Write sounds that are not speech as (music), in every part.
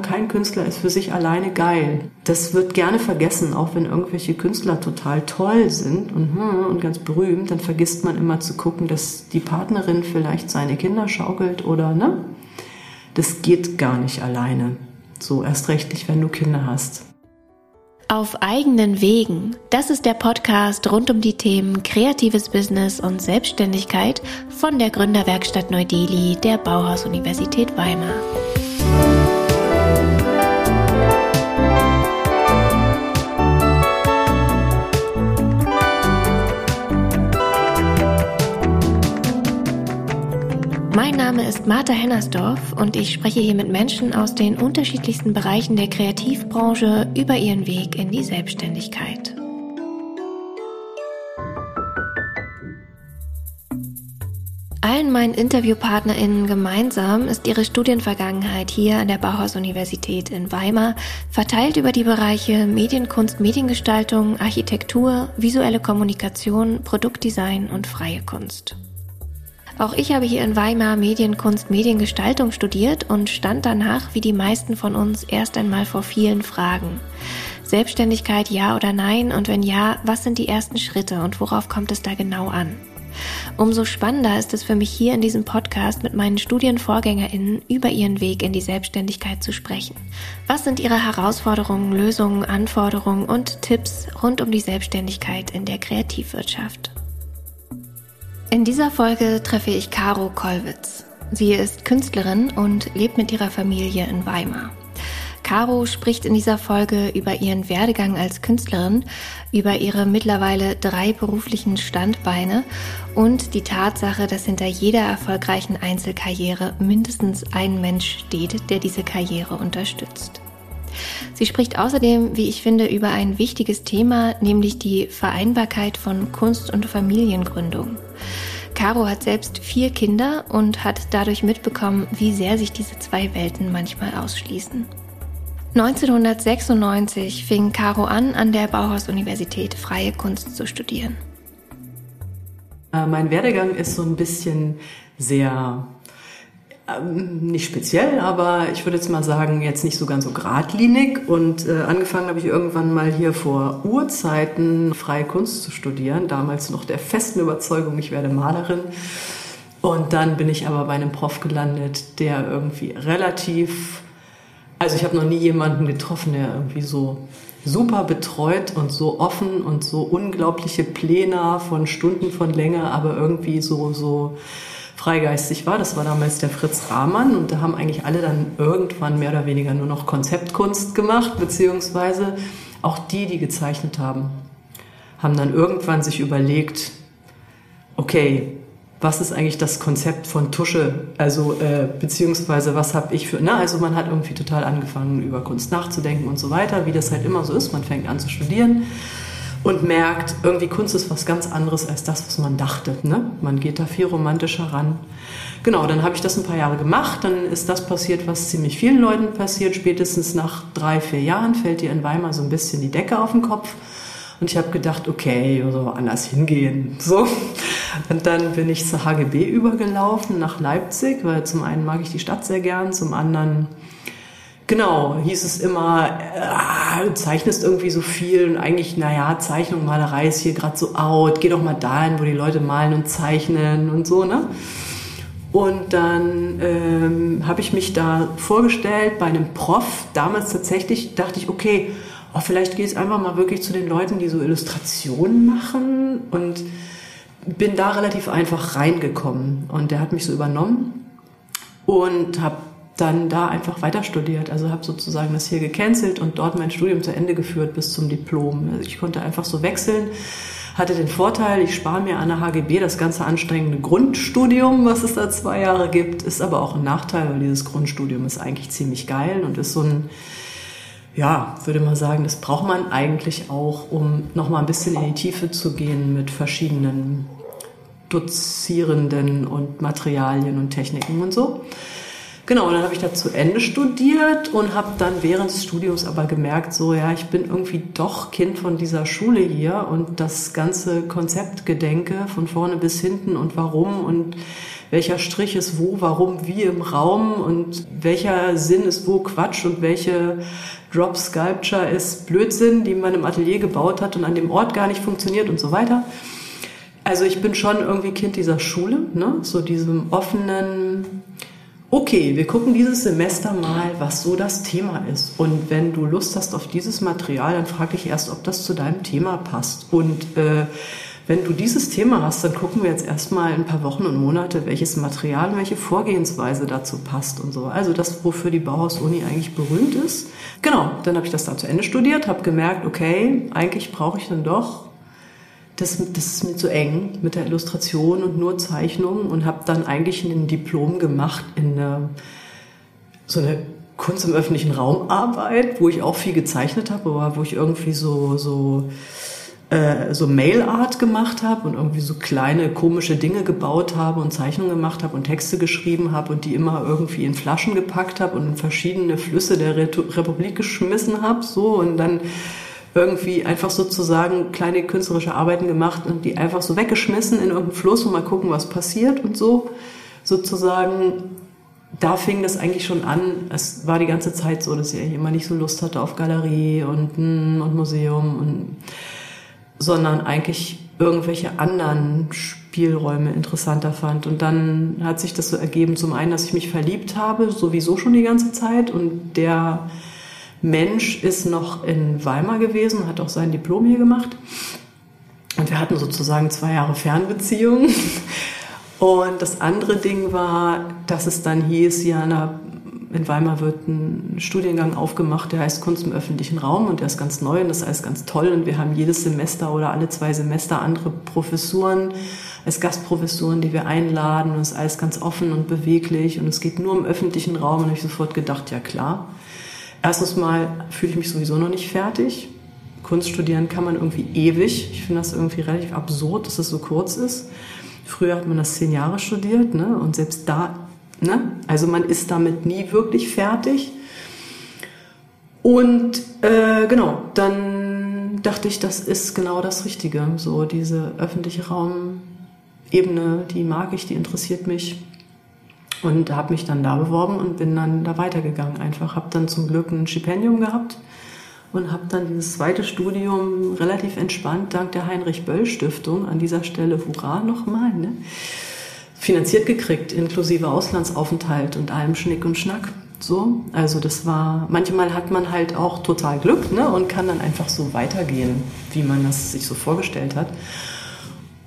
Kein Künstler ist für sich alleine geil. Das wird gerne vergessen, auch wenn irgendwelche Künstler total toll sind und, hm, und ganz berühmt, dann vergisst man immer zu gucken, dass die Partnerin vielleicht seine Kinder schaukelt oder, ne? Das geht gar nicht alleine. So erst recht nicht, wenn du Kinder hast. Auf eigenen Wegen. Das ist der Podcast rund um die Themen kreatives Business und Selbstständigkeit von der Gründerwerkstatt Neu-Delhi der Bauhaus-Universität Weimar. Mein Name ist Martha Hennersdorf und ich spreche hier mit Menschen aus den unterschiedlichsten Bereichen der Kreativbranche über ihren Weg in die Selbstständigkeit. Allen meinen InterviewpartnerInnen gemeinsam ist ihre Studienvergangenheit hier an der Bauhaus-Universität in Weimar verteilt über die Bereiche Medienkunst, Mediengestaltung, Architektur, visuelle Kommunikation, Produktdesign und freie Kunst. Auch ich habe hier in Weimar Medienkunst, Mediengestaltung studiert und stand danach, wie die meisten von uns, erst einmal vor vielen Fragen. Selbstständigkeit ja oder nein und wenn ja, was sind die ersten Schritte und worauf kommt es da genau an? Umso spannender ist es für mich hier in diesem Podcast mit meinen Studienvorgängerinnen über ihren Weg in die Selbstständigkeit zu sprechen. Was sind ihre Herausforderungen, Lösungen, Anforderungen und Tipps rund um die Selbstständigkeit in der Kreativwirtschaft? In dieser Folge treffe ich Caro Kollwitz. Sie ist Künstlerin und lebt mit ihrer Familie in Weimar. Caro spricht in dieser Folge über ihren Werdegang als Künstlerin, über ihre mittlerweile drei beruflichen Standbeine und die Tatsache, dass hinter jeder erfolgreichen Einzelkarriere mindestens ein Mensch steht, der diese Karriere unterstützt. Sie spricht außerdem, wie ich finde, über ein wichtiges Thema, nämlich die Vereinbarkeit von Kunst und Familiengründung. Caro hat selbst vier Kinder und hat dadurch mitbekommen, wie sehr sich diese zwei Welten manchmal ausschließen. 1996 fing Caro an, an der Bauhaus-Universität freie Kunst zu studieren. Äh, mein Werdegang ist so ein bisschen sehr ähm, nicht speziell, aber ich würde jetzt mal sagen, jetzt nicht so ganz so geradlinig. Und äh, angefangen habe ich irgendwann mal hier vor Urzeiten freie Kunst zu studieren, damals noch der festen Überzeugung, ich werde Malerin. Und dann bin ich aber bei einem Prof gelandet, der irgendwie relativ, also ich habe noch nie jemanden getroffen, der irgendwie so super betreut und so offen und so unglaubliche Pläne von Stunden von Länge, aber irgendwie so, so, freigeistig war. Das war damals der Fritz Rahmann und da haben eigentlich alle dann irgendwann mehr oder weniger nur noch Konzeptkunst gemacht, beziehungsweise auch die, die gezeichnet haben, haben dann irgendwann sich überlegt, okay, was ist eigentlich das Konzept von Tusche? Also, äh, beziehungsweise was habe ich für, na, also man hat irgendwie total angefangen, über Kunst nachzudenken und so weiter, wie das halt immer so ist. Man fängt an zu studieren und merkt, irgendwie Kunst ist was ganz anderes als das, was man dachte. Ne? Man geht da viel romantischer ran. Genau, dann habe ich das ein paar Jahre gemacht. Dann ist das passiert, was ziemlich vielen Leuten passiert. Spätestens nach drei, vier Jahren fällt dir in Weimar so ein bisschen die Decke auf den Kopf. Und ich habe gedacht, okay, so anders hingehen. So. Und dann bin ich zur HGB übergelaufen nach Leipzig, weil zum einen mag ich die Stadt sehr gern, zum anderen Genau, hieß es immer, äh, du zeichnest irgendwie so viel und eigentlich, naja, Zeichnung, Malerei ist hier gerade so out, geh doch mal dahin, wo die Leute malen und zeichnen und so, ne? Und dann ähm, habe ich mich da vorgestellt bei einem Prof. Damals tatsächlich dachte ich, okay, oh, vielleicht gehe ich einfach mal wirklich zu den Leuten, die so Illustrationen machen und bin da relativ einfach reingekommen. Und der hat mich so übernommen und habe dann da einfach weiter studiert. Also habe sozusagen das hier gecancelt und dort mein Studium zu Ende geführt bis zum Diplom. Also ich konnte einfach so wechseln. Hatte den Vorteil, ich spare mir an der HGB das ganze anstrengende Grundstudium, was es da zwei Jahre gibt, ist aber auch ein Nachteil, weil dieses Grundstudium ist eigentlich ziemlich geil und ist so ein, ja, würde man sagen, das braucht man eigentlich auch, um nochmal ein bisschen in die Tiefe zu gehen mit verschiedenen Dozierenden und Materialien und Techniken und so. Genau, und dann habe ich da zu Ende studiert und habe dann während des Studiums aber gemerkt, so ja, ich bin irgendwie doch Kind von dieser Schule hier und das ganze Konzeptgedenke von vorne bis hinten und warum und welcher Strich ist wo, warum, wie im Raum und welcher Sinn ist wo Quatsch und welche Drop Sculpture ist Blödsinn, die man im Atelier gebaut hat und an dem Ort gar nicht funktioniert und so weiter. Also ich bin schon irgendwie Kind dieser Schule, ne? so diesem offenen, okay, wir gucken dieses Semester mal, was so das Thema ist. Und wenn du Lust hast auf dieses Material, dann frage ich erst, ob das zu deinem Thema passt. Und äh, wenn du dieses Thema hast, dann gucken wir jetzt erstmal ein paar Wochen und Monate, welches Material und welche Vorgehensweise dazu passt und so. Also das, wofür die Bauhaus-Uni eigentlich berühmt ist. Genau, dann habe ich das da zu Ende studiert, habe gemerkt, okay, eigentlich brauche ich dann doch das, das ist mir zu eng mit der Illustration und nur Zeichnungen und habe dann eigentlich ein Diplom gemacht in eine, so eine Kunst im öffentlichen Raum Arbeit, wo ich auch viel gezeichnet habe, aber wo ich irgendwie so, so äh, so Mailart gemacht habe und irgendwie so kleine komische Dinge gebaut habe und Zeichnungen gemacht habe und Texte geschrieben habe und die immer irgendwie in Flaschen gepackt habe und in verschiedene Flüsse der Republik geschmissen habe, so und dann irgendwie einfach sozusagen kleine künstlerische Arbeiten gemacht und die einfach so weggeschmissen in irgendeinen Fluss und mal gucken, was passiert und so sozusagen. Da fing das eigentlich schon an. Es war die ganze Zeit so, dass ich immer nicht so Lust hatte auf Galerie und, und Museum und sondern eigentlich irgendwelche anderen Spielräume interessanter fand. Und dann hat sich das so ergeben, zum einen, dass ich mich verliebt habe, sowieso schon die ganze Zeit. Und der Mensch ist noch in Weimar gewesen, hat auch sein Diplom hier gemacht. Und wir hatten sozusagen zwei Jahre Fernbeziehung. (laughs) Und das andere Ding war, dass es dann hieß, ja, na, in Weimar wird ein Studiengang aufgemacht, der heißt Kunst im öffentlichen Raum und der ist ganz neu und das ist alles ganz toll und wir haben jedes Semester oder alle zwei Semester andere Professuren als Gastprofessuren, die wir einladen und es ist alles ganz offen und beweglich und es geht nur im öffentlichen Raum und habe ich sofort gedacht, ja klar. Erstens mal fühle ich mich sowieso noch nicht fertig. Kunst studieren kann man irgendwie ewig. Ich finde das irgendwie relativ absurd, dass es so kurz ist. Früher hat man das zehn Jahre studiert, ne? Und selbst da Ne? Also man ist damit nie wirklich fertig. Und äh, genau, dann dachte ich, das ist genau das Richtige. So diese öffentliche Raumebene, die mag ich, die interessiert mich. Und habe mich dann da beworben und bin dann da weitergegangen. Einfach habe dann zum Glück ein Stipendium gehabt und habe dann dieses zweite Studium relativ entspannt dank der Heinrich Böll Stiftung an dieser Stelle, hurra nochmal, ne? finanziert gekriegt, inklusive Auslandsaufenthalt und allem Schnick und Schnack. So, also das war, manchmal hat man halt auch total Glück ne, und kann dann einfach so weitergehen, wie man das sich so vorgestellt hat.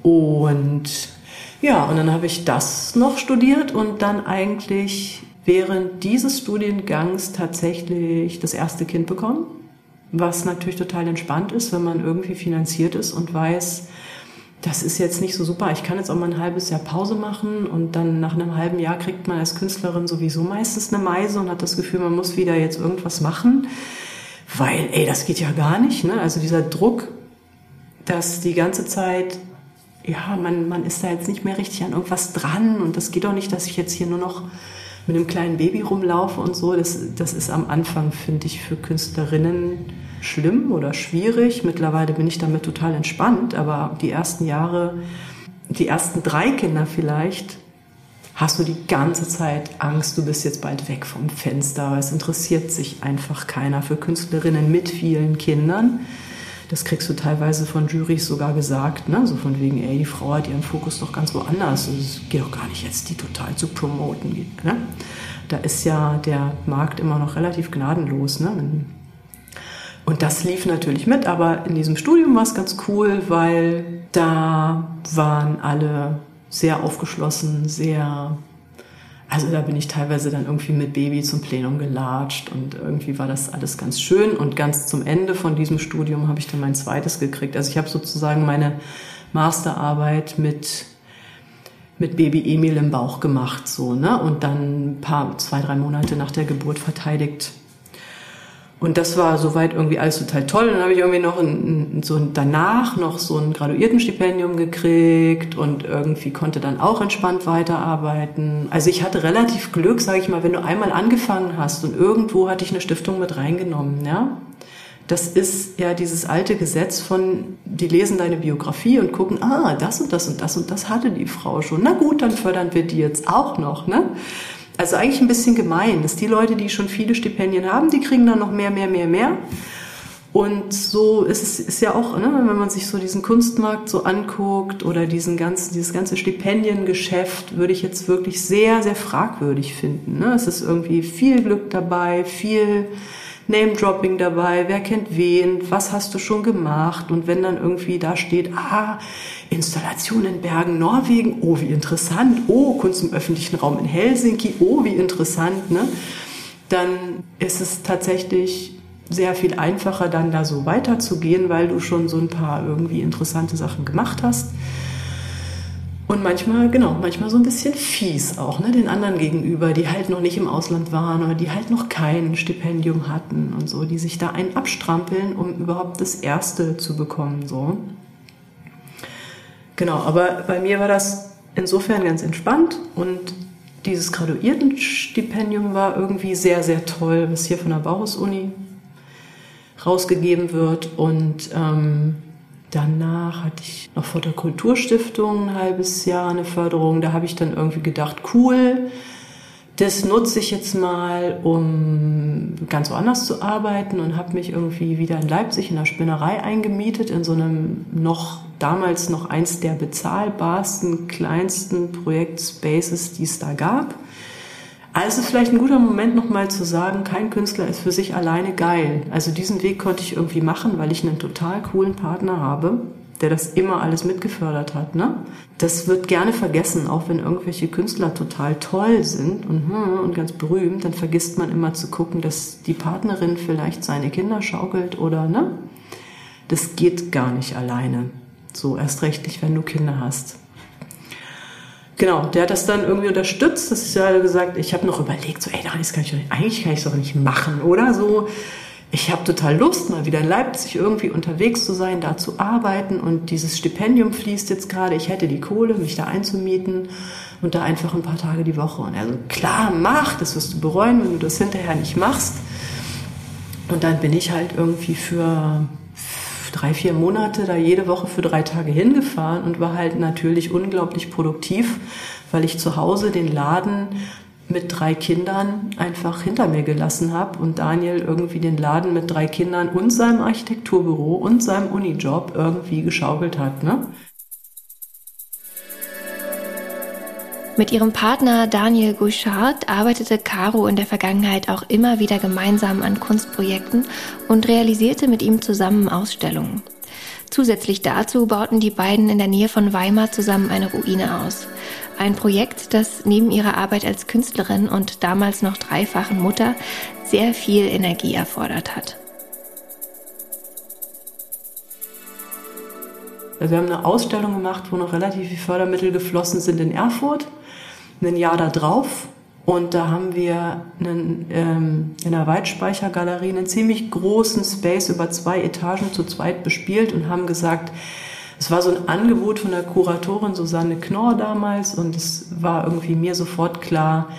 Und ja, und dann habe ich das noch studiert und dann eigentlich während dieses Studiengangs tatsächlich das erste Kind bekommen, was natürlich total entspannt ist, wenn man irgendwie finanziert ist und weiß, das ist jetzt nicht so super. Ich kann jetzt auch mal ein halbes Jahr Pause machen und dann nach einem halben Jahr kriegt man als Künstlerin sowieso meistens eine Meise und hat das Gefühl, man muss wieder jetzt irgendwas machen, weil, ey, das geht ja gar nicht. Ne? Also dieser Druck, dass die ganze Zeit, ja, man, man ist da jetzt nicht mehr richtig an irgendwas dran und das geht doch nicht, dass ich jetzt hier nur noch mit einem kleinen Baby rumlaufe und so. Das, das ist am Anfang, finde ich, für Künstlerinnen schlimm oder schwierig. Mittlerweile bin ich damit total entspannt, aber die ersten Jahre, die ersten drei Kinder vielleicht, hast du die ganze Zeit Angst, du bist jetzt bald weg vom Fenster. Es interessiert sich einfach keiner für Künstlerinnen mit vielen Kindern. Das kriegst du teilweise von Jurys sogar gesagt, ne? so von wegen, ey, die Frau hat ihren Fokus doch ganz woanders. Es geht doch gar nicht jetzt, die total zu promoten. Ne? Da ist ja der Markt immer noch relativ gnadenlos. Ne? Und das lief natürlich mit, aber in diesem Studium war es ganz cool, weil da waren alle sehr aufgeschlossen, sehr, also da bin ich teilweise dann irgendwie mit Baby zum Plenum gelatscht und irgendwie war das alles ganz schön und ganz zum Ende von diesem Studium habe ich dann mein zweites gekriegt. Also ich habe sozusagen meine Masterarbeit mit mit Baby Emil im Bauch gemacht, so, ne? Und dann ein paar, zwei, drei Monate nach der Geburt verteidigt und das war soweit irgendwie alles total toll. dann habe ich irgendwie noch ein, so danach noch so ein Graduiertenstipendium gekriegt und irgendwie konnte dann auch entspannt weiterarbeiten. Also ich hatte relativ Glück, sage ich mal, wenn du einmal angefangen hast und irgendwo hatte ich eine Stiftung mit reingenommen, ja, das ist ja dieses alte Gesetz von, die lesen deine Biografie und gucken, ah, das und das und das und das hatte die Frau schon. Na gut, dann fördern wir die jetzt auch noch, ne? Also eigentlich ein bisschen gemein, dass die Leute, die schon viele Stipendien haben, die kriegen dann noch mehr, mehr, mehr, mehr. Und so ist es ist ja auch, ne, wenn man sich so diesen Kunstmarkt so anguckt oder diesen ganzen, dieses ganze Stipendiengeschäft, würde ich jetzt wirklich sehr, sehr fragwürdig finden. Ne? Es ist irgendwie viel Glück dabei, viel Name-Dropping dabei, wer kennt wen, was hast du schon gemacht und wenn dann irgendwie da steht, ah, Installation in Bergen, Norwegen, oh, wie interessant, oh, Kunst im öffentlichen Raum in Helsinki, oh, wie interessant, ne? dann ist es tatsächlich sehr viel einfacher, dann da so weiterzugehen, weil du schon so ein paar irgendwie interessante Sachen gemacht hast. Und manchmal, genau, manchmal so ein bisschen fies auch, ne, den anderen gegenüber, die halt noch nicht im Ausland waren oder die halt noch kein Stipendium hatten und so, die sich da einen abstrampeln, um überhaupt das erste zu bekommen, so. Genau, aber bei mir war das insofern ganz entspannt und dieses Graduiertenstipendium war irgendwie sehr, sehr toll, was hier von der Bauhaus-Uni rausgegeben wird und ähm, Danach hatte ich noch vor der Kulturstiftung ein halbes Jahr eine Förderung. Da habe ich dann irgendwie gedacht, cool, das nutze ich jetzt mal, um ganz woanders zu arbeiten und habe mich irgendwie wieder in Leipzig in der Spinnerei eingemietet, in so einem noch damals noch eins der bezahlbarsten, kleinsten Projektspaces, die es da gab. Also vielleicht ein guter Moment nochmal zu sagen, kein Künstler ist für sich alleine geil. Also diesen Weg konnte ich irgendwie machen, weil ich einen total coolen Partner habe, der das immer alles mitgefördert hat. Ne? Das wird gerne vergessen, auch wenn irgendwelche Künstler total toll sind und, hm, und ganz berühmt, dann vergisst man immer zu gucken, dass die Partnerin vielleicht seine Kinder schaukelt oder ne? Das geht gar nicht alleine. So erst recht nicht, wenn du Kinder hast. Genau, der hat das dann irgendwie unterstützt. Das ist ja gesagt, ich habe noch überlegt, so, ey, das kann ich doch nicht, eigentlich kann ich es doch nicht machen, oder? So, ich habe total Lust, mal wieder in Leipzig irgendwie unterwegs zu sein, da zu arbeiten und dieses Stipendium fließt jetzt gerade. Ich hätte die Kohle, mich da einzumieten und da einfach ein paar Tage die Woche. Und er so, klar, mach, das wirst du bereuen, wenn du das hinterher nicht machst. Und dann bin ich halt irgendwie für drei, vier Monate da jede Woche für drei Tage hingefahren und war halt natürlich unglaublich produktiv, weil ich zu Hause den Laden mit drei Kindern einfach hinter mir gelassen habe und Daniel irgendwie den Laden mit drei Kindern und seinem Architekturbüro und seinem Unijob irgendwie geschaukelt hat. Ne? Mit ihrem Partner Daniel Gouchard arbeitete Caro in der Vergangenheit auch immer wieder gemeinsam an Kunstprojekten und realisierte mit ihm zusammen Ausstellungen. Zusätzlich dazu bauten die beiden in der Nähe von Weimar zusammen eine Ruine aus. Ein Projekt, das neben ihrer Arbeit als Künstlerin und damals noch dreifachen Mutter sehr viel Energie erfordert hat. Wir haben eine Ausstellung gemacht, wo noch relativ viel Fördermittel geflossen sind in Erfurt ein Jahr da drauf und da haben wir einen, ähm, in der Weitspeichergalerie einen ziemlich großen Space über zwei Etagen zu zweit bespielt und haben gesagt, es war so ein Angebot von der Kuratorin Susanne Knorr damals und es war irgendwie mir sofort klar,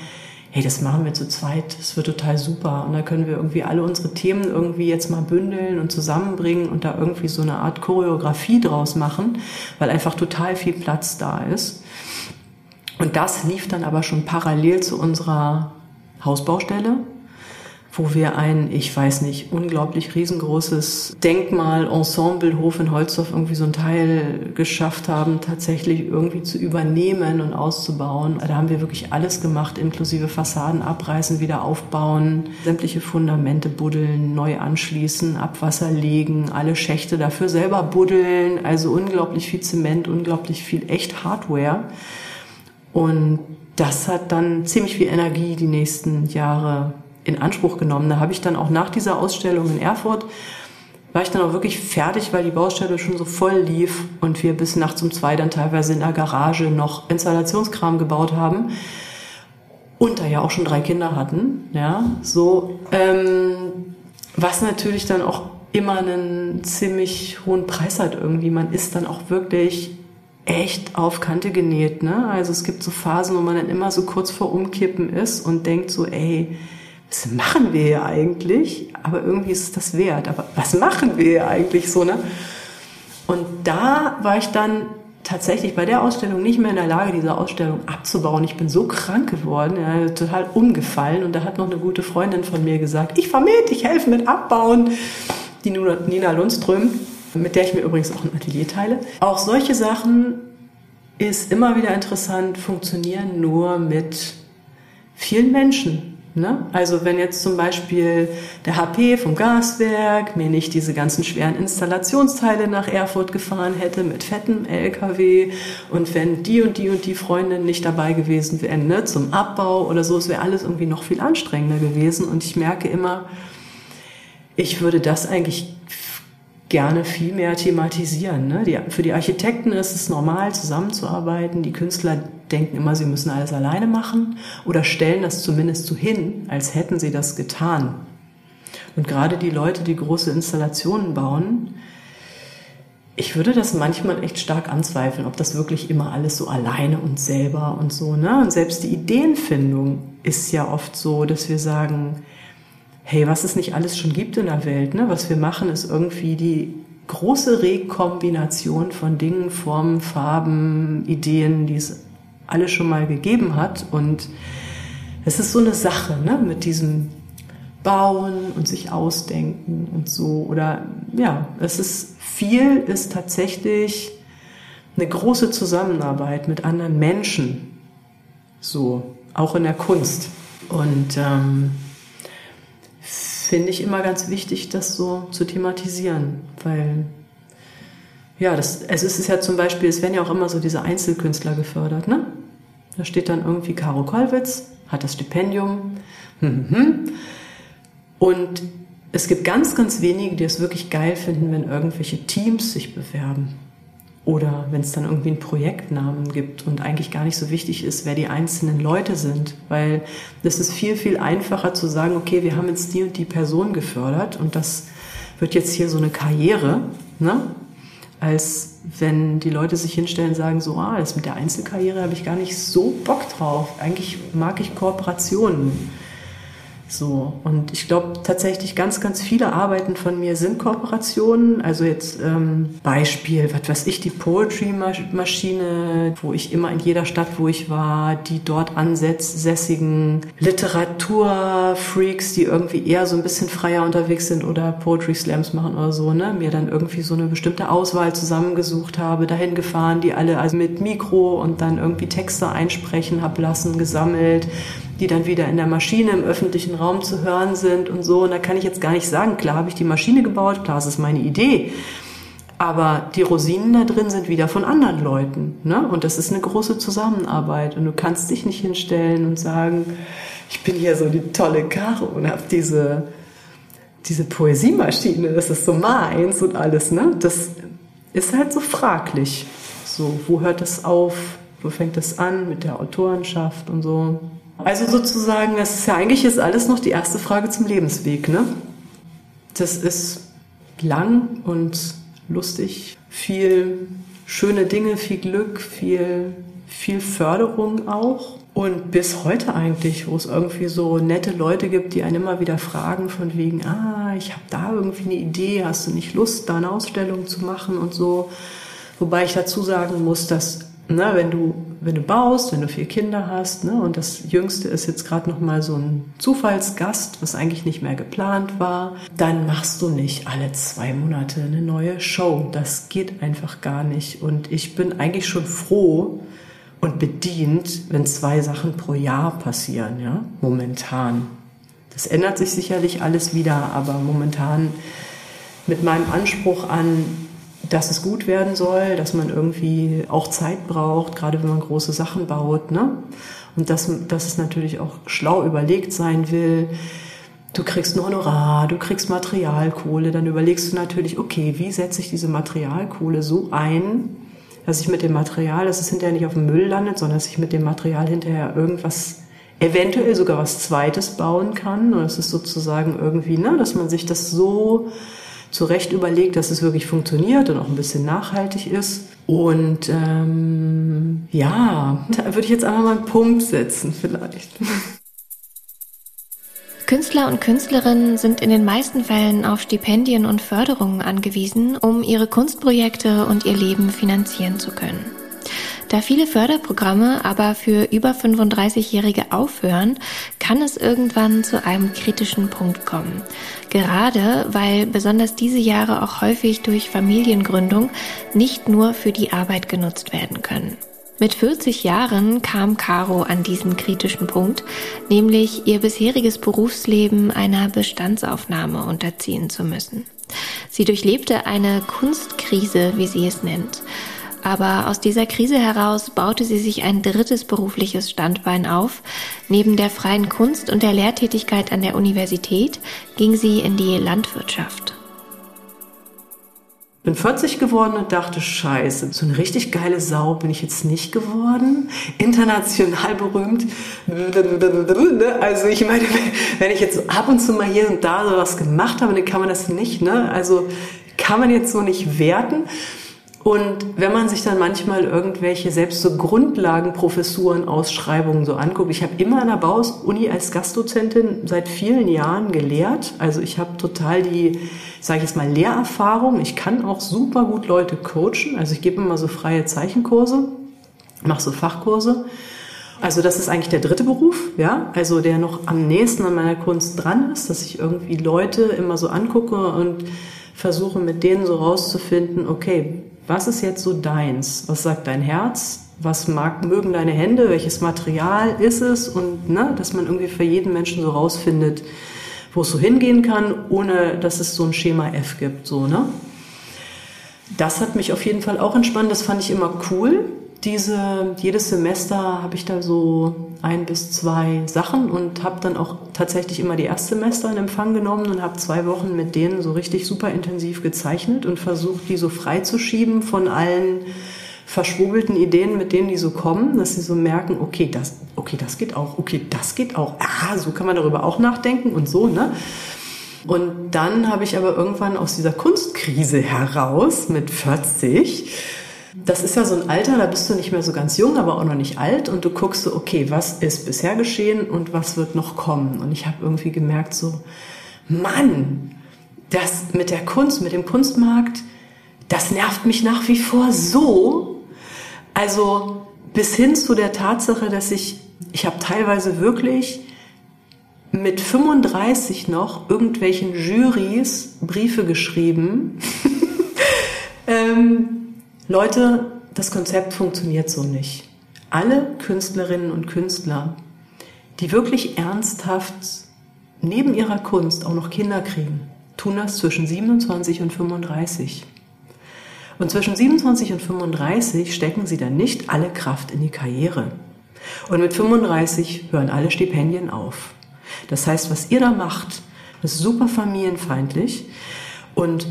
hey, das machen wir zu zweit, das wird total super. Und da können wir irgendwie alle unsere Themen irgendwie jetzt mal bündeln und zusammenbringen und da irgendwie so eine Art Choreografie draus machen, weil einfach total viel Platz da ist. Und das lief dann aber schon parallel zu unserer Hausbaustelle, wo wir ein, ich weiß nicht, unglaublich riesengroßes Denkmal, Ensemble, Hof in Holzdorf irgendwie so ein Teil geschafft haben, tatsächlich irgendwie zu übernehmen und auszubauen. Da haben wir wirklich alles gemacht, inklusive Fassaden abreißen, wieder aufbauen, sämtliche Fundamente buddeln, neu anschließen, Abwasser legen, alle Schächte dafür selber buddeln, also unglaublich viel Zement, unglaublich viel echt Hardware. Und das hat dann ziemlich viel Energie die nächsten Jahre in Anspruch genommen. Da habe ich dann auch nach dieser Ausstellung in Erfurt, war ich dann auch wirklich fertig, weil die Baustelle schon so voll lief und wir bis nachts um zwei dann teilweise in der Garage noch Installationskram gebaut haben und da ja auch schon drei Kinder hatten, ja, so, ähm, was natürlich dann auch immer einen ziemlich hohen Preis hat irgendwie. Man ist dann auch wirklich echt auf Kante genäht. Ne? Also es gibt so Phasen, wo man dann immer so kurz vor Umkippen ist und denkt so, ey, was machen wir hier eigentlich? Aber irgendwie ist es das wert. Aber was machen wir hier eigentlich so, ne? Und da war ich dann tatsächlich bei der Ausstellung nicht mehr in der Lage, diese Ausstellung abzubauen. Ich bin so krank geworden, ja, total umgefallen. Und da hat noch eine gute Freundin von mir gesagt, ich mit, ich helfe mit abbauen. Die Nina Lundström, mit der ich mir übrigens auch ein Atelier teile. Auch solche Sachen ist immer wieder interessant, funktionieren nur mit vielen Menschen. Ne? Also wenn jetzt zum Beispiel der HP vom Gaswerk mir nicht diese ganzen schweren Installationsteile nach Erfurt gefahren hätte mit fettem LKW und wenn die und die und die Freundin nicht dabei gewesen wären ne, zum Abbau oder so, es wäre alles irgendwie noch viel anstrengender gewesen und ich merke immer, ich würde das eigentlich gerne viel mehr thematisieren. Ne? Die, für die Architekten ist es normal, zusammenzuarbeiten. Die Künstler denken immer, sie müssen alles alleine machen oder stellen das zumindest so hin, als hätten sie das getan. Und gerade die Leute, die große Installationen bauen, ich würde das manchmal echt stark anzweifeln, ob das wirklich immer alles so alleine und selber und so. Ne? Und selbst die Ideenfindung ist ja oft so, dass wir sagen, hey, was es nicht alles schon gibt in der Welt. Ne? Was wir machen, ist irgendwie die große Rekombination von Dingen, Formen, Farben, Ideen, die es alle schon mal gegeben hat. Und es ist so eine Sache ne? mit diesem Bauen und sich ausdenken und so. Oder ja, es ist viel, ist tatsächlich eine große Zusammenarbeit mit anderen Menschen. So, auch in der Kunst. Und ähm, finde ich immer ganz wichtig, das so zu thematisieren, weil ja, das, es ist ja zum Beispiel, es werden ja auch immer so diese Einzelkünstler gefördert, ne? Da steht dann irgendwie Caro Kollwitz, hat das Stipendium, hm, hm, hm. und es gibt ganz, ganz wenige, die es wirklich geil finden, wenn irgendwelche Teams sich bewerben. Oder wenn es dann irgendwie einen Projektnamen gibt und eigentlich gar nicht so wichtig ist, wer die einzelnen Leute sind. Weil das ist viel, viel einfacher zu sagen, okay, wir haben jetzt die und die Person gefördert und das wird jetzt hier so eine Karriere, ne? als wenn die Leute sich hinstellen und sagen, so, ah, das mit der Einzelkarriere habe ich gar nicht so Bock drauf. Eigentlich mag ich Kooperationen. So, und ich glaube tatsächlich ganz, ganz viele Arbeiten von mir sind Kooperationen. Also jetzt ähm, Beispiel, was weiß ich, die Poetry-Maschine, wo ich immer in jeder Stadt, wo ich war, die dort ansässigen Literaturfreaks, die irgendwie eher so ein bisschen freier unterwegs sind oder Poetry-Slams machen oder so, ne, mir dann irgendwie so eine bestimmte Auswahl zusammengesucht habe, dahin gefahren, die alle also mit Mikro und dann irgendwie Texte einsprechen hab lassen, gesammelt die dann wieder in der Maschine im öffentlichen Raum zu hören sind und so. Und da kann ich jetzt gar nicht sagen, klar habe ich die Maschine gebaut, klar, es ist meine Idee. Aber die Rosinen da drin sind wieder von anderen Leuten. Ne? Und das ist eine große Zusammenarbeit. Und du kannst dich nicht hinstellen und sagen, ich bin hier so die tolle Karo und habe diese, diese Poesiemaschine, das ist so meins und alles. Ne? Das ist halt so fraglich. So, wo hört das auf? Wo fängt das an mit der Autorenschaft und so? Also sozusagen, das ist ja eigentlich ist alles noch die erste Frage zum Lebensweg, ne? Das ist lang und lustig, viel schöne Dinge, viel Glück, viel, viel Förderung auch. Und bis heute eigentlich, wo es irgendwie so nette Leute gibt, die einen immer wieder fragen von wegen, ah, ich habe da irgendwie eine Idee, hast du nicht Lust, da eine Ausstellung zu machen und so. Wobei ich dazu sagen muss, dass ne, wenn du wenn du baust, wenn du vier Kinder hast, ne, und das Jüngste ist jetzt gerade noch mal so ein Zufallsgast, was eigentlich nicht mehr geplant war, dann machst du nicht alle zwei Monate eine neue Show. Das geht einfach gar nicht. Und ich bin eigentlich schon froh und bedient, wenn zwei Sachen pro Jahr passieren, ja, momentan. Das ändert sich sicherlich alles wieder, aber momentan mit meinem Anspruch an dass es gut werden soll, dass man irgendwie auch Zeit braucht, gerade wenn man große Sachen baut. Ne? Und dass, dass es natürlich auch schlau überlegt sein will. Du kriegst ein Honorar, du kriegst Materialkohle, dann überlegst du natürlich, okay, wie setze ich diese Materialkohle so ein, dass ich mit dem Material, dass es hinterher nicht auf dem Müll landet, sondern dass ich mit dem Material hinterher irgendwas, eventuell sogar was Zweites bauen kann. Und es ist sozusagen irgendwie, ne, dass man sich das so zurecht überlegt, dass es wirklich funktioniert und auch ein bisschen nachhaltig ist. Und ähm, ja, da würde ich jetzt einfach mal einen Punkt setzen vielleicht. Künstler und Künstlerinnen sind in den meisten Fällen auf Stipendien und Förderungen angewiesen, um ihre Kunstprojekte und ihr Leben finanzieren zu können. Da viele Förderprogramme aber für über 35-Jährige aufhören, kann es irgendwann zu einem kritischen Punkt kommen. Gerade weil besonders diese Jahre auch häufig durch Familiengründung nicht nur für die Arbeit genutzt werden können. Mit 40 Jahren kam Caro an diesen kritischen Punkt, nämlich ihr bisheriges Berufsleben einer Bestandsaufnahme unterziehen zu müssen. Sie durchlebte eine Kunstkrise, wie sie es nennt. Aber aus dieser Krise heraus baute sie sich ein drittes berufliches Standbein auf. Neben der freien Kunst und der Lehrtätigkeit an der Universität ging sie in die Landwirtschaft. Bin 40 geworden und dachte, scheiße, so eine richtig geile Sau bin ich jetzt nicht geworden. International berühmt. Also ich meine, wenn ich jetzt ab und zu mal hier und da sowas gemacht habe, dann kann man das nicht, ne? Also kann man jetzt so nicht werten. Und wenn man sich dann manchmal irgendwelche selbst so Grundlagenprofessuren, Ausschreibungen so anguckt, ich habe immer an der Baus-Uni als Gastdozentin seit vielen Jahren gelehrt. Also ich habe total die, sage ich jetzt mal, Lehrerfahrung. Ich kann auch super gut Leute coachen. Also ich gebe immer so freie Zeichenkurse, mache so Fachkurse. Also das ist eigentlich der dritte Beruf, ja, also der noch am nächsten an meiner Kunst dran ist, dass ich irgendwie Leute immer so angucke und versuche mit denen so rauszufinden, okay, was ist jetzt so deins? Was sagt dein Herz? Was mag, mögen deine Hände? Welches Material ist es? Und ne, dass man irgendwie für jeden Menschen so rausfindet, wo es so hingehen kann, ohne dass es so ein Schema F gibt. So, ne? Das hat mich auf jeden Fall auch entspannt. Das fand ich immer cool diese, jedes Semester habe ich da so ein bis zwei Sachen und habe dann auch tatsächlich immer die Erstsemester in Empfang genommen und habe zwei Wochen mit denen so richtig super intensiv gezeichnet und versucht, die so freizuschieben von allen verschwurbelten Ideen, mit denen die so kommen, dass sie so merken, okay, das, okay, das geht auch, okay, das geht auch, ah, so kann man darüber auch nachdenken und so, ne? Und dann habe ich aber irgendwann aus dieser Kunstkrise heraus mit 40 das ist ja so ein Alter, da bist du nicht mehr so ganz jung, aber auch noch nicht alt und du guckst so, okay, was ist bisher geschehen und was wird noch kommen? Und ich habe irgendwie gemerkt so, Mann, das mit der Kunst, mit dem Kunstmarkt, das nervt mich nach wie vor so. Also bis hin zu der Tatsache, dass ich, ich habe teilweise wirklich mit 35 noch irgendwelchen Jurys Briefe geschrieben. (laughs) ähm, Leute, das Konzept funktioniert so nicht. Alle Künstlerinnen und Künstler, die wirklich ernsthaft neben ihrer Kunst auch noch Kinder kriegen, tun das zwischen 27 und 35. Und zwischen 27 und 35 stecken sie dann nicht alle Kraft in die Karriere. Und mit 35 hören alle Stipendien auf. Das heißt, was ihr da macht, ist super familienfeindlich. Und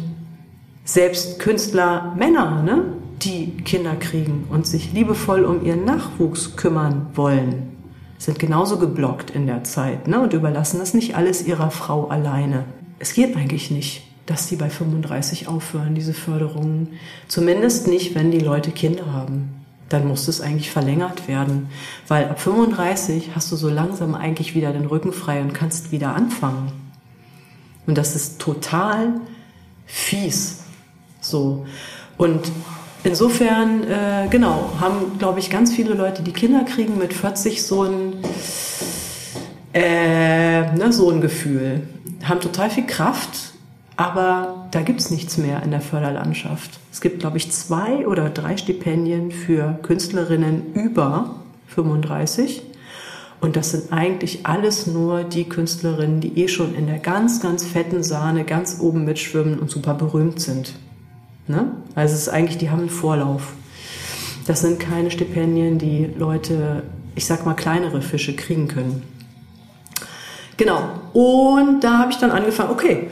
selbst Künstler, Männer, ne, die Kinder kriegen und sich liebevoll um ihren Nachwuchs kümmern wollen, sind genauso geblockt in der Zeit ne, und überlassen das nicht alles ihrer Frau alleine. Es geht eigentlich nicht, dass die bei 35 aufhören, diese Förderungen. Zumindest nicht, wenn die Leute Kinder haben. Dann muss es eigentlich verlängert werden, weil ab 35 hast du so langsam eigentlich wieder den Rücken frei und kannst wieder anfangen. Und das ist total fies. So. Und insofern, äh, genau, haben, glaube ich, ganz viele Leute, die Kinder kriegen, mit 40 so ein, äh, ne, so ein Gefühl. Haben total viel Kraft, aber da gibt es nichts mehr in der Förderlandschaft. Es gibt, glaube ich, zwei oder drei Stipendien für Künstlerinnen über 35. Und das sind eigentlich alles nur die Künstlerinnen, die eh schon in der ganz, ganz fetten Sahne ganz oben mitschwimmen und super berühmt sind. Ne? Also es ist eigentlich, die haben einen Vorlauf. Das sind keine Stipendien, die Leute, ich sag mal, kleinere Fische kriegen können. Genau. Und da habe ich dann angefangen, okay,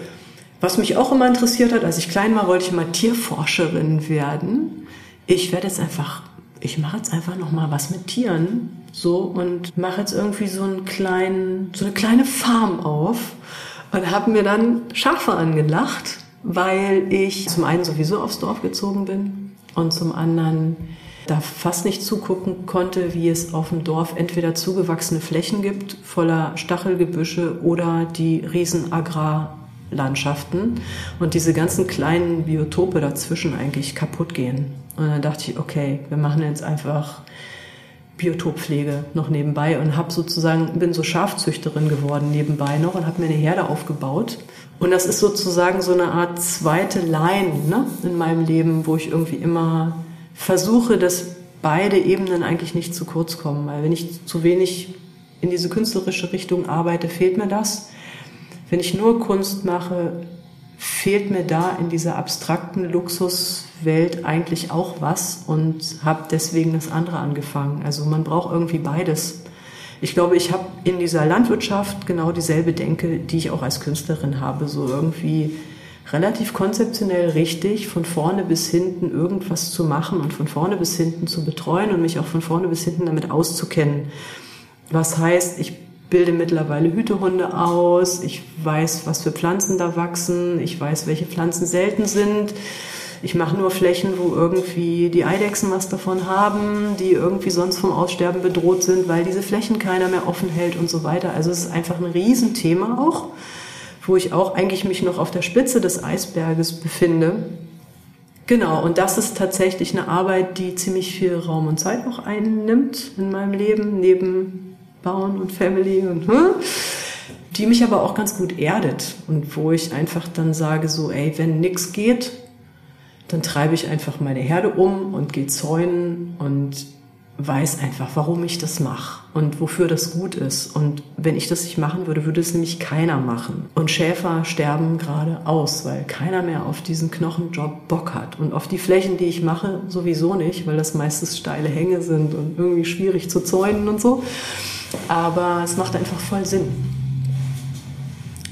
was mich auch immer interessiert hat, als ich klein war, wollte ich immer Tierforscherin werden. Ich werde jetzt einfach, ich mache jetzt einfach noch mal was mit Tieren, so und mache jetzt irgendwie so einen kleinen, so eine kleine Farm auf und habe mir dann Schafe angelacht weil ich zum einen sowieso aufs Dorf gezogen bin und zum anderen da fast nicht zugucken konnte, wie es auf dem Dorf entweder zugewachsene Flächen gibt, voller Stachelgebüsche oder die riesen Agrarlandschaften und diese ganzen kleinen Biotope dazwischen eigentlich kaputt gehen. Und dann dachte ich, okay, wir machen jetzt einfach Biotoppflege noch nebenbei und habe sozusagen bin so Schafzüchterin geworden nebenbei noch und habe mir eine Herde aufgebaut und das ist sozusagen so eine Art zweite Line ne, in meinem Leben, wo ich irgendwie immer versuche, dass beide Ebenen eigentlich nicht zu kurz kommen, weil wenn ich zu wenig in diese künstlerische Richtung arbeite, fehlt mir das. Wenn ich nur Kunst mache, fehlt mir da in dieser abstrakten Luxuswelt eigentlich auch was und habe deswegen das andere angefangen. Also man braucht irgendwie beides. Ich glaube, ich habe in dieser Landwirtschaft genau dieselbe Denke, die ich auch als Künstlerin habe. So irgendwie relativ konzeptionell richtig, von vorne bis hinten irgendwas zu machen und von vorne bis hinten zu betreuen und mich auch von vorne bis hinten damit auszukennen. Was heißt, ich bilde mittlerweile Hütehunde aus, ich weiß, was für Pflanzen da wachsen, ich weiß, welche Pflanzen selten sind. Ich mache nur Flächen, wo irgendwie die Eidechsen was davon haben, die irgendwie sonst vom Aussterben bedroht sind, weil diese Flächen keiner mehr offen hält und so weiter. Also es ist einfach ein Riesenthema auch, wo ich auch eigentlich mich noch auf der Spitze des Eisberges befinde. Genau, und das ist tatsächlich eine Arbeit, die ziemlich viel Raum und Zeit noch einnimmt in meinem Leben, neben Bauen und Family und hm, die mich aber auch ganz gut erdet und wo ich einfach dann sage so, ey, wenn nix geht, dann treibe ich einfach meine Herde um und gehe zäunen und weiß einfach, warum ich das mache und wofür das gut ist. Und wenn ich das nicht machen würde, würde es nämlich keiner machen. Und Schäfer sterben gerade aus, weil keiner mehr auf diesen Knochenjob Bock hat. Und auf die Flächen, die ich mache, sowieso nicht, weil das meistens steile Hänge sind und irgendwie schwierig zu zäunen und so. Aber es macht einfach voll Sinn.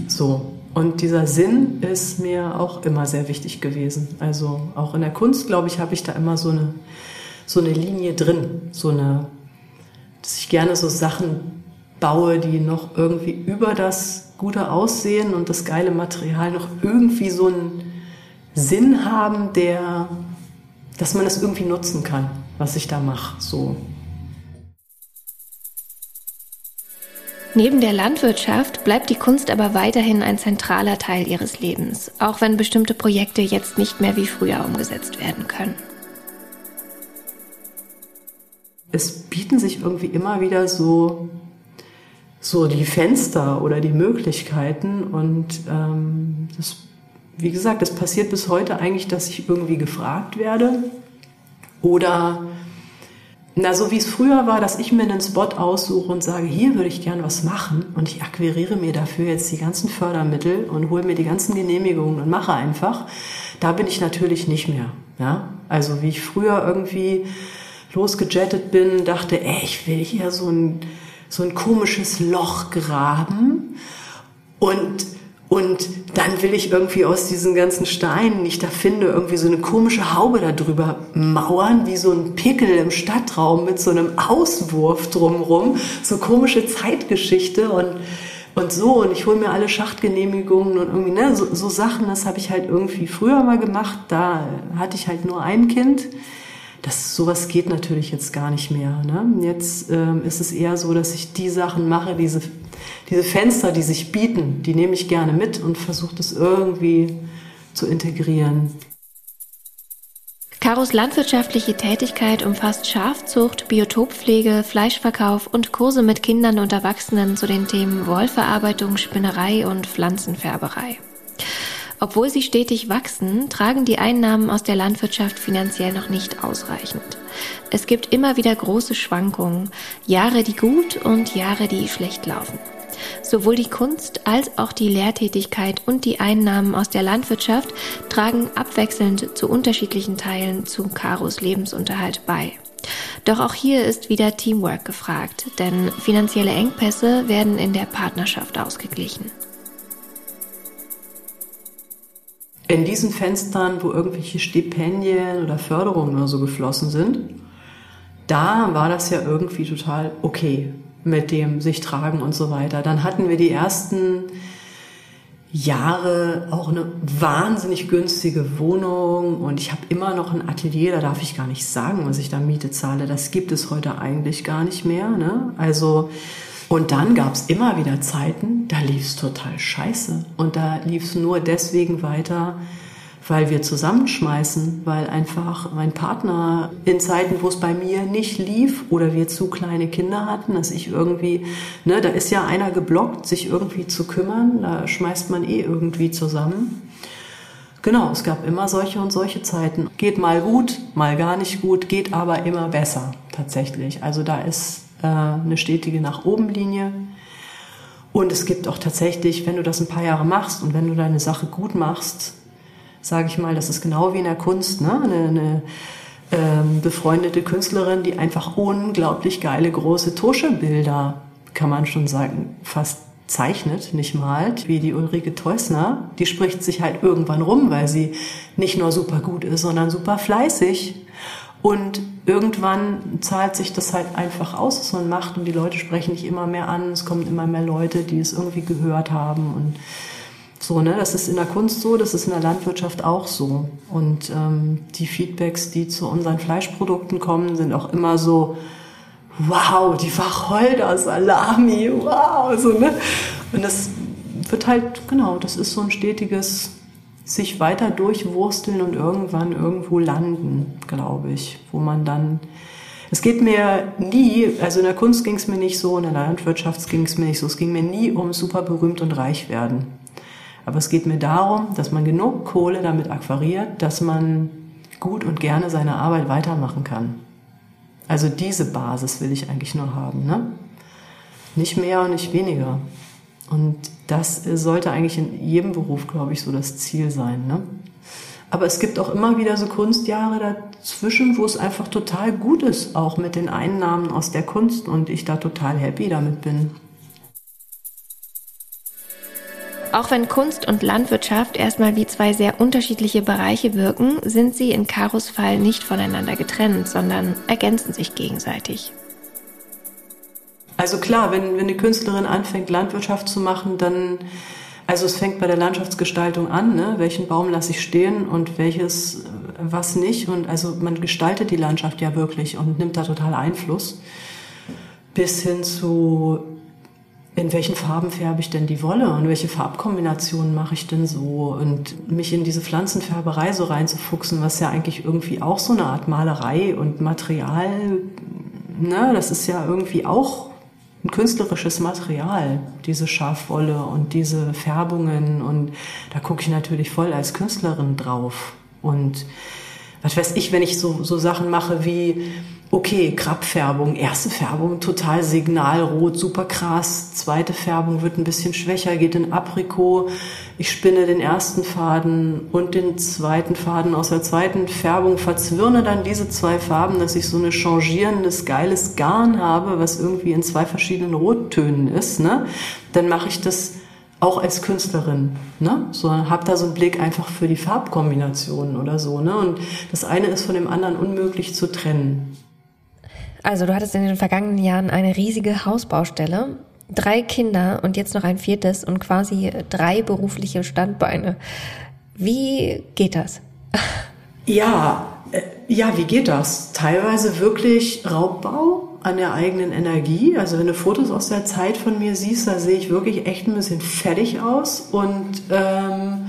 So. Und dieser Sinn ist mir auch immer sehr wichtig gewesen. Also auch in der Kunst, glaube ich, habe ich da immer so eine, so eine Linie drin. So eine, dass ich gerne so Sachen baue, die noch irgendwie über das gute Aussehen und das geile Material noch irgendwie so einen Sinn haben, der, dass man es irgendwie nutzen kann, was ich da mache. So. Neben der Landwirtschaft bleibt die Kunst aber weiterhin ein zentraler Teil ihres Lebens, auch wenn bestimmte Projekte jetzt nicht mehr wie früher umgesetzt werden können. Es bieten sich irgendwie immer wieder so, so die Fenster oder die Möglichkeiten und ähm, das, wie gesagt, es passiert bis heute eigentlich, dass ich irgendwie gefragt werde oder na, so wie es früher war, dass ich mir einen Spot aussuche und sage, hier würde ich gern was machen und ich akquiriere mir dafür jetzt die ganzen Fördermittel und hole mir die ganzen Genehmigungen und mache einfach. Da bin ich natürlich nicht mehr. Ja? Also wie ich früher irgendwie losgejettet bin, dachte, ey, ich will hier so ein, so ein komisches Loch graben und und dann will ich irgendwie aus diesen ganzen Steinen, die ich da finde, irgendwie so eine komische Haube da drüber mauern, wie so ein Pickel im Stadtraum mit so einem Auswurf drumrum. So komische Zeitgeschichte und, und so. Und ich hole mir alle Schachtgenehmigungen und irgendwie, ne, so, so Sachen, das habe ich halt irgendwie früher mal gemacht. Da hatte ich halt nur ein Kind. Das, sowas geht natürlich jetzt gar nicht mehr. Ne? Jetzt ähm, ist es eher so, dass ich die Sachen mache, diese diese Fenster, die sich bieten, die nehme ich gerne mit und versuche das irgendwie zu integrieren. Karos landwirtschaftliche Tätigkeit umfasst Schafzucht, Biotoppflege, Fleischverkauf und Kurse mit Kindern und Erwachsenen zu den Themen Wollverarbeitung, Spinnerei und Pflanzenfärberei. Obwohl sie stetig wachsen, tragen die Einnahmen aus der Landwirtschaft finanziell noch nicht ausreichend. Es gibt immer wieder große Schwankungen, Jahre, die gut und Jahre, die schlecht laufen. Sowohl die Kunst als auch die Lehrtätigkeit und die Einnahmen aus der Landwirtschaft tragen abwechselnd zu unterschiedlichen Teilen zu Karos Lebensunterhalt bei. Doch auch hier ist wieder Teamwork gefragt, denn finanzielle Engpässe werden in der Partnerschaft ausgeglichen. In diesen Fenstern, wo irgendwelche Stipendien oder Förderungen oder so geflossen sind, da war das ja irgendwie total okay mit dem sich tragen und so weiter. Dann hatten wir die ersten Jahre auch eine wahnsinnig günstige Wohnung und ich habe immer noch ein Atelier, da darf ich gar nicht sagen, was ich da Miete zahle. Das gibt es heute eigentlich gar nicht mehr. Ne? Also und dann gab es immer wieder Zeiten, da lief es total scheiße und da lief es nur deswegen weiter, weil wir zusammenschmeißen, weil einfach mein Partner in Zeiten, wo es bei mir nicht lief oder wir zu kleine Kinder hatten, dass ich irgendwie, ne, da ist ja einer geblockt, sich irgendwie zu kümmern, da schmeißt man eh irgendwie zusammen. Genau, es gab immer solche und solche Zeiten. Geht mal gut, mal gar nicht gut, geht aber immer besser tatsächlich. Also da ist eine stetige nach oben Linie. Und es gibt auch tatsächlich, wenn du das ein paar Jahre machst und wenn du deine Sache gut machst, sage ich mal, das ist genau wie in der Kunst, ne? eine, eine ähm, befreundete Künstlerin, die einfach unglaublich geile große Tuschebilder, kann man schon sagen, fast zeichnet, nicht malt, wie die Ulrike Teusner. Die spricht sich halt irgendwann rum, weil sie nicht nur super gut ist, sondern super fleißig. Und irgendwann zahlt sich das halt einfach aus, was man macht und die Leute sprechen nicht immer mehr an. Es kommen immer mehr Leute, die es irgendwie gehört haben und so, ne? Das ist in der Kunst so, das ist in der Landwirtschaft auch so. Und ähm, die Feedbacks, die zu unseren Fleischprodukten kommen, sind auch immer so, wow, die Wacholder Salami, wow, so, ne? Und das wird halt, genau, das ist so ein stetiges sich weiter durchwursteln und irgendwann irgendwo landen, glaube ich, wo man dann es geht mir nie, also in der Kunst ging es mir nicht so, in der Landwirtschaft ging es mir nicht so, es ging mir nie um super berühmt und reich werden. Aber es geht mir darum, dass man genug Kohle damit akquiriert, dass man gut und gerne seine Arbeit weitermachen kann. Also diese Basis will ich eigentlich nur haben. Ne? Nicht mehr und nicht weniger. Und das sollte eigentlich in jedem Beruf, glaube ich, so das Ziel sein. Ne? Aber es gibt auch immer wieder so Kunstjahre dazwischen, wo es einfach total gut ist, auch mit den Einnahmen aus der Kunst und ich da total happy damit bin. Auch wenn Kunst und Landwirtschaft erstmal wie zwei sehr unterschiedliche Bereiche wirken, sind sie in Karos Fall nicht voneinander getrennt, sondern ergänzen sich gegenseitig. Also klar, wenn, wenn eine Künstlerin anfängt, Landwirtschaft zu machen, dann, also es fängt bei der Landschaftsgestaltung an, ne? welchen Baum lasse ich stehen und welches, was nicht. Und also man gestaltet die Landschaft ja wirklich und nimmt da total Einfluss. Bis hin zu in welchen Farben färbe ich denn die Wolle und welche Farbkombinationen mache ich denn so und mich in diese Pflanzenfärberei so reinzufuchsen, was ja eigentlich irgendwie auch so eine Art Malerei und Material, ne, das ist ja irgendwie auch ein künstlerisches Material, diese Schafwolle und diese Färbungen. Und da gucke ich natürlich voll als Künstlerin drauf. Und was weiß ich, wenn ich so, so Sachen mache wie okay, Krabfärbung, erste Färbung total signalrot, super krass. Zweite Färbung wird ein bisschen schwächer, geht in Aprikot. Ich spinne den ersten Faden und den zweiten Faden aus der zweiten Färbung, verzwirne dann diese zwei Farben, dass ich so eine changierendes, geiles Garn habe, was irgendwie in zwei verschiedenen Rottönen ist. Ne? Dann mache ich das auch als Künstlerin, ne? So hab da so einen Blick einfach für die Farbkombinationen oder so, ne? Und das eine ist von dem anderen unmöglich zu trennen. Also du hattest in den vergangenen Jahren eine riesige Hausbaustelle, drei Kinder und jetzt noch ein viertes und quasi drei berufliche Standbeine. Wie geht das? Ja, äh, ja, wie geht das? Teilweise wirklich Raubbau an der eigenen Energie. Also wenn du Fotos aus der Zeit von mir siehst, da sehe ich wirklich echt ein bisschen fertig aus und ähm,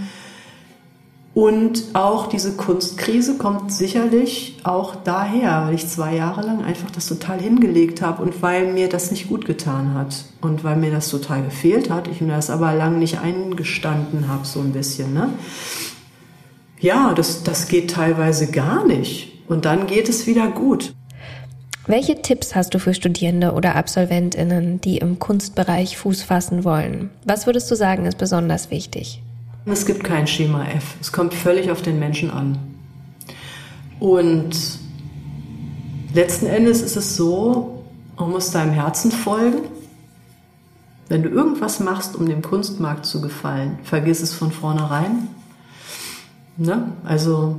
und auch diese Kunstkrise kommt sicherlich auch daher, weil ich zwei Jahre lang einfach das total hingelegt habe und weil mir das nicht gut getan hat und weil mir das total gefehlt hat. Ich mir das aber lang nicht eingestanden habe, so ein bisschen. Ne? Ja, das, das geht teilweise gar nicht. Und dann geht es wieder gut. Welche Tipps hast du für Studierende oder Absolventinnen, die im Kunstbereich Fuß fassen wollen? Was würdest du sagen, ist besonders wichtig? Es gibt kein Schema F. Es kommt völlig auf den Menschen an. Und letzten Endes ist es so, man muss deinem Herzen folgen. Wenn du irgendwas machst, um dem Kunstmarkt zu gefallen, vergiss es von vornherein. Ne? Also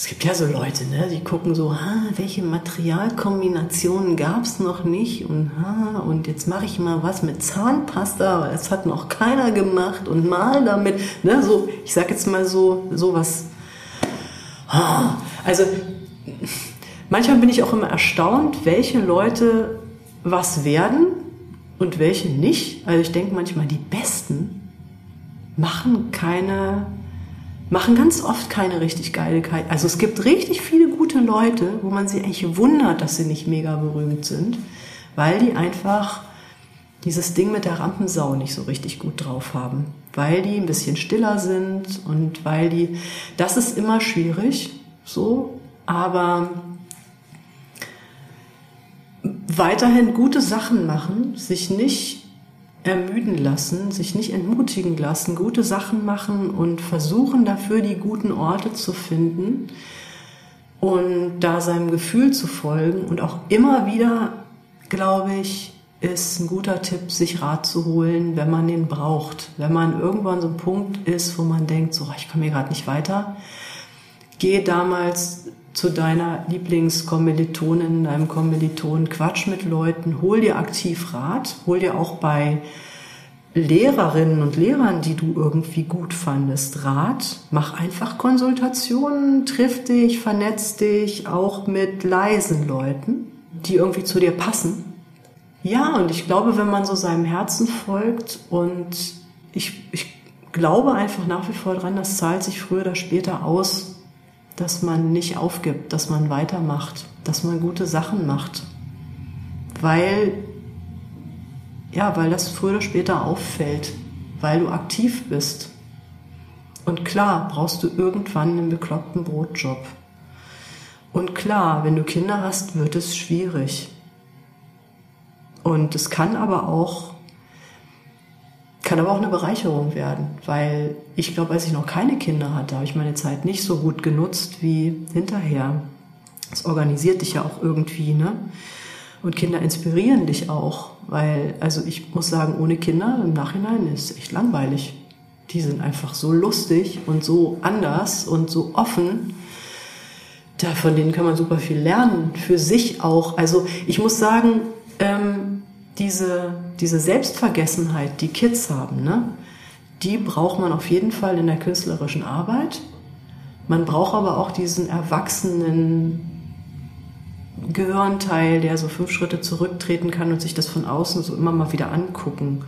es gibt ja so Leute, ne, die gucken so, ha, welche Materialkombinationen gab es noch nicht und ha, und jetzt mache ich mal was mit Zahnpasta, weil es hat noch keiner gemacht und mal damit, ne, so, ich sag jetzt mal so, sowas. Also manchmal bin ich auch immer erstaunt, welche Leute was werden und welche nicht. Also ich denke manchmal, die Besten machen keine machen ganz oft keine richtig geile Karriere. Also es gibt richtig viele gute Leute, wo man sich eigentlich wundert, dass sie nicht mega berühmt sind, weil die einfach dieses Ding mit der Rampensau nicht so richtig gut drauf haben, weil die ein bisschen stiller sind und weil die, das ist immer schwierig, so, aber weiterhin gute Sachen machen, sich nicht ermüden lassen, sich nicht entmutigen lassen, gute Sachen machen und versuchen dafür die guten Orte zu finden und da seinem Gefühl zu folgen und auch immer wieder, glaube ich, ist ein guter Tipp, sich Rat zu holen, wenn man den braucht. Wenn man irgendwann so ein Punkt ist, wo man denkt, so, ich komme hier gerade nicht weiter, geh damals zu deiner Lieblingskommilitonin, deinem Kommiliton, quatsch mit Leuten, hol dir aktiv Rat, hol dir auch bei Lehrerinnen und Lehrern, die du irgendwie gut fandest, Rat. Mach einfach Konsultationen, triff dich, vernetz dich auch mit leisen Leuten, die irgendwie zu dir passen. Ja, und ich glaube, wenn man so seinem Herzen folgt und ich, ich glaube einfach nach wie vor dran, das zahlt sich früher oder später aus, dass man nicht aufgibt, dass man weitermacht, dass man gute Sachen macht. Weil, ja, weil das früher oder später auffällt, weil du aktiv bist. Und klar, brauchst du irgendwann einen bekloppten Brotjob. Und klar, wenn du Kinder hast, wird es schwierig. Und es kann aber auch kann aber auch eine Bereicherung werden, weil ich glaube, als ich noch keine Kinder hatte, habe ich meine Zeit nicht so gut genutzt wie hinterher. Es organisiert dich ja auch irgendwie, ne? Und Kinder inspirieren dich auch, weil, also ich muss sagen, ohne Kinder im Nachhinein ist echt langweilig. Die sind einfach so lustig und so anders und so offen. Da, von denen kann man super viel lernen, für sich auch. Also ich muss sagen, ähm, diese, diese Selbstvergessenheit, die Kids haben, ne, die braucht man auf jeden Fall in der künstlerischen Arbeit. Man braucht aber auch diesen erwachsenen Gehirnteil, der so fünf Schritte zurücktreten kann und sich das von außen so immer mal wieder angucken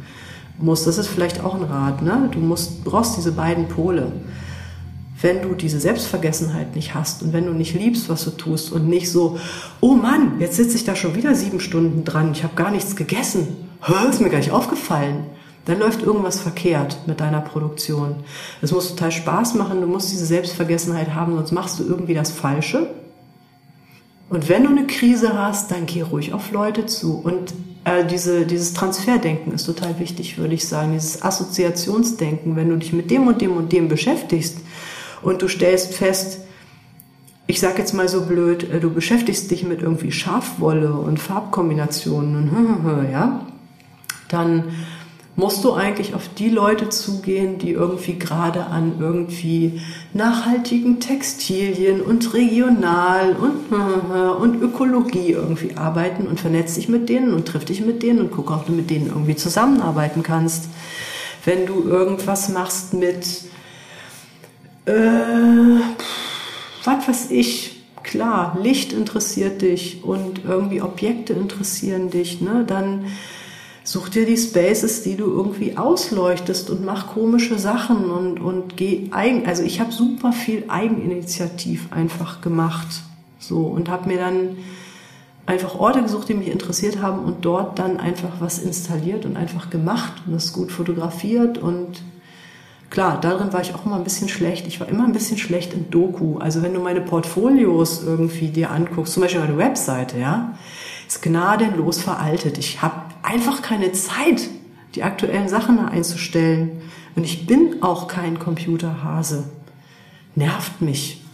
muss. Das ist vielleicht auch ein Rat. Ne? Du musst, brauchst diese beiden Pole wenn du diese Selbstvergessenheit nicht hast und wenn du nicht liebst, was du tust und nicht so, oh Mann, jetzt sitze ich da schon wieder sieben Stunden dran, ich habe gar nichts gegessen, Hör, ist mir gar nicht aufgefallen. Dann läuft irgendwas verkehrt mit deiner Produktion. Es muss total Spaß machen, du musst diese Selbstvergessenheit haben, sonst machst du irgendwie das Falsche. Und wenn du eine Krise hast, dann geh ruhig auf Leute zu. Und äh, diese, dieses Transferdenken ist total wichtig, würde ich sagen. Dieses Assoziationsdenken, wenn du dich mit dem und dem und dem beschäftigst, und du stellst fest, ich sag jetzt mal so blöd, äh, du beschäftigst dich mit irgendwie Schafwolle und Farbkombinationen und (laughs) ja, dann musst du eigentlich auf die Leute zugehen, die irgendwie gerade an irgendwie nachhaltigen Textilien und regional und, (laughs) und Ökologie irgendwie arbeiten und vernetzt dich mit denen und triff dich mit denen und guck, ob du mit denen irgendwie zusammenarbeiten kannst. Wenn du irgendwas machst mit äh, was weiß ich, klar, Licht interessiert dich und irgendwie Objekte interessieren dich, ne? Dann such dir die Spaces, die du irgendwie ausleuchtest und mach komische Sachen und, und geh eigen, also ich habe super viel Eigeninitiativ einfach gemacht, so und habe mir dann einfach Orte gesucht, die mich interessiert haben und dort dann einfach was installiert und einfach gemacht und das gut fotografiert und Klar, darin war ich auch immer ein bisschen schlecht. Ich war immer ein bisschen schlecht in Doku. Also wenn du meine Portfolios irgendwie dir anguckst, zum Beispiel meine Webseite, ja, ist gnadenlos veraltet. Ich habe einfach keine Zeit, die aktuellen Sachen einzustellen. Und ich bin auch kein Computerhase. Nervt mich.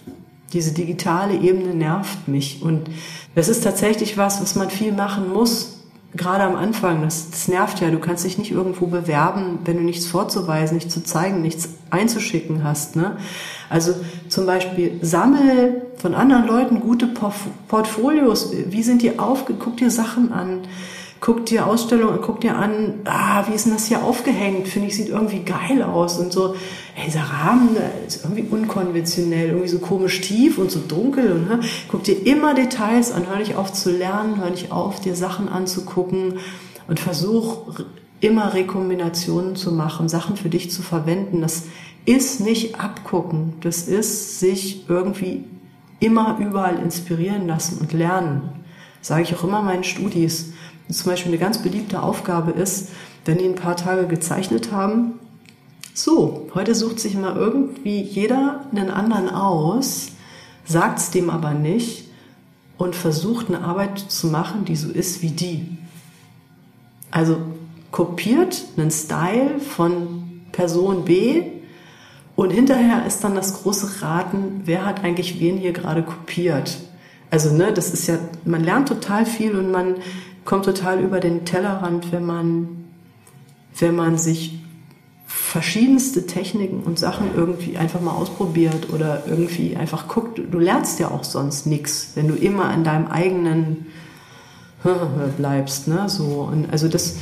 Diese digitale Ebene nervt mich. Und das ist tatsächlich was, was man viel machen muss, gerade am Anfang, das, das nervt ja, du kannst dich nicht irgendwo bewerben, wenn du nichts vorzuweisen, nichts zu zeigen, nichts einzuschicken hast. Ne? Also zum Beispiel sammel von anderen Leuten gute Portfolios. Wie sind die aufge... Guck dir Sachen an. Guck dir Ausstellungen, guck dir an, ah, wie ist denn das hier aufgehängt? Finde ich, sieht irgendwie geil aus und so. Ey, dieser Rahmen ist irgendwie unkonventionell, irgendwie so komisch tief und so dunkel. Und, ne? Guck dir immer Details an, hör nicht auf zu lernen, hör nicht auf, dir Sachen anzugucken und versuch immer Rekombinationen zu machen, Sachen für dich zu verwenden. Das ist nicht abgucken, das ist sich irgendwie immer überall inspirieren lassen und lernen. sage ich auch immer meinen Studis. Und zum Beispiel eine ganz beliebte Aufgabe ist, wenn die ein paar Tage gezeichnet haben, so, heute sucht sich immer irgendwie jeder einen anderen aus, sagt es dem aber nicht und versucht eine Arbeit zu machen, die so ist wie die. Also kopiert einen Style von Person B und hinterher ist dann das große Raten, wer hat eigentlich wen hier gerade kopiert. Also, ne, das ist ja, man lernt total viel und man kommt total über den Tellerrand, wenn man, wenn man sich verschiedenste Techniken und Sachen irgendwie einfach mal ausprobiert oder irgendwie einfach guckt. Du lernst ja auch sonst nichts, wenn du immer an deinem eigenen (laughs) bleibst, ne, so. Und also das,